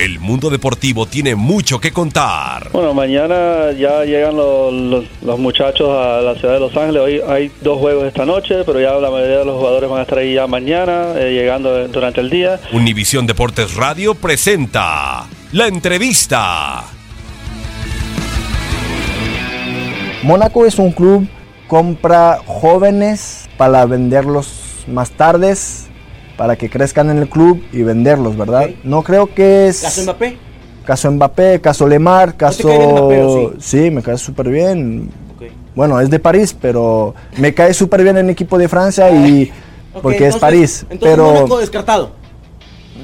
El mundo deportivo tiene mucho que contar. Bueno, mañana ya llegan los, los- los muchachos a la ciudad de Los Ángeles. Hoy hay dos juegos esta noche, pero ya la mayoría de los jugadores van a estar ahí ya mañana, eh, llegando durante el día. Univisión Deportes Radio presenta la entrevista. Mónaco es un club compra jóvenes para venderlos más tardes, para que crezcan en el club y venderlos, ¿verdad? No creo que es... ¿Caso Mbappé? Caso Mbappé, caso Lemar, caso... cae bien Mbappé, o sí? me cae súper bien. Bueno, es de París, pero me cae súper bien en el equipo de Francia y... Porque es París. Entonces pero... Mónaco descartado.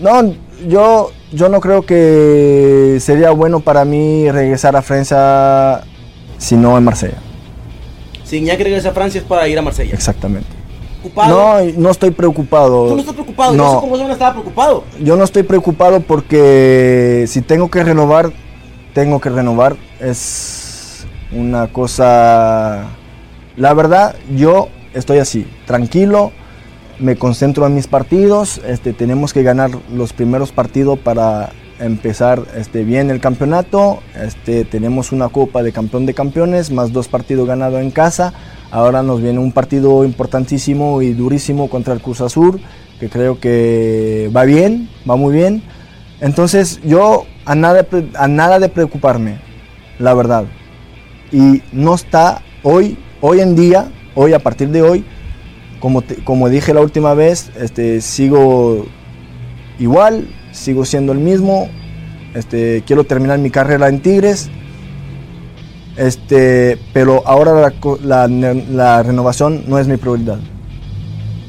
No, yo, yo no creo que sería bueno para mí regresar a Francia si no en Marsella. Si Iñaki regresa a Francia es para ir a Marsella. Exactamente. ¿Ocupado? No, no estoy preocupado. Tú no estás preocupado. Yo No. sé cómo Zona estaba preocupado. Yo no estoy preocupado porque si tengo que renovar, tengo que renovar. Es una cosa... La verdad, yo estoy así, tranquilo, me concentro en mis partidos. Este, tenemos que ganar los primeros partidos para empezar este, bien el campeonato. Este, tenemos una copa de campeón de campeones, más dos partidos ganados en casa. Ahora nos viene un partido importantísimo y durísimo contra el Cruz Azul, que creo que va bien, va muy bien. Entonces yo a nada, a nada de preocuparme, la verdad. Y no está hoy, hoy en día, hoy a partir de hoy, como, como dije la última vez, este, sigo igual, sigo siendo el mismo. Este, quiero terminar mi carrera en Tigres. Este, pero ahora la, la la renovación no es mi prioridad.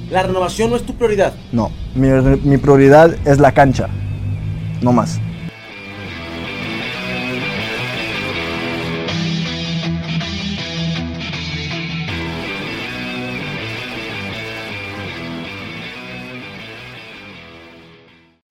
La renovación no es tu prioridad. No, mi, mi prioridad es la cancha, no más.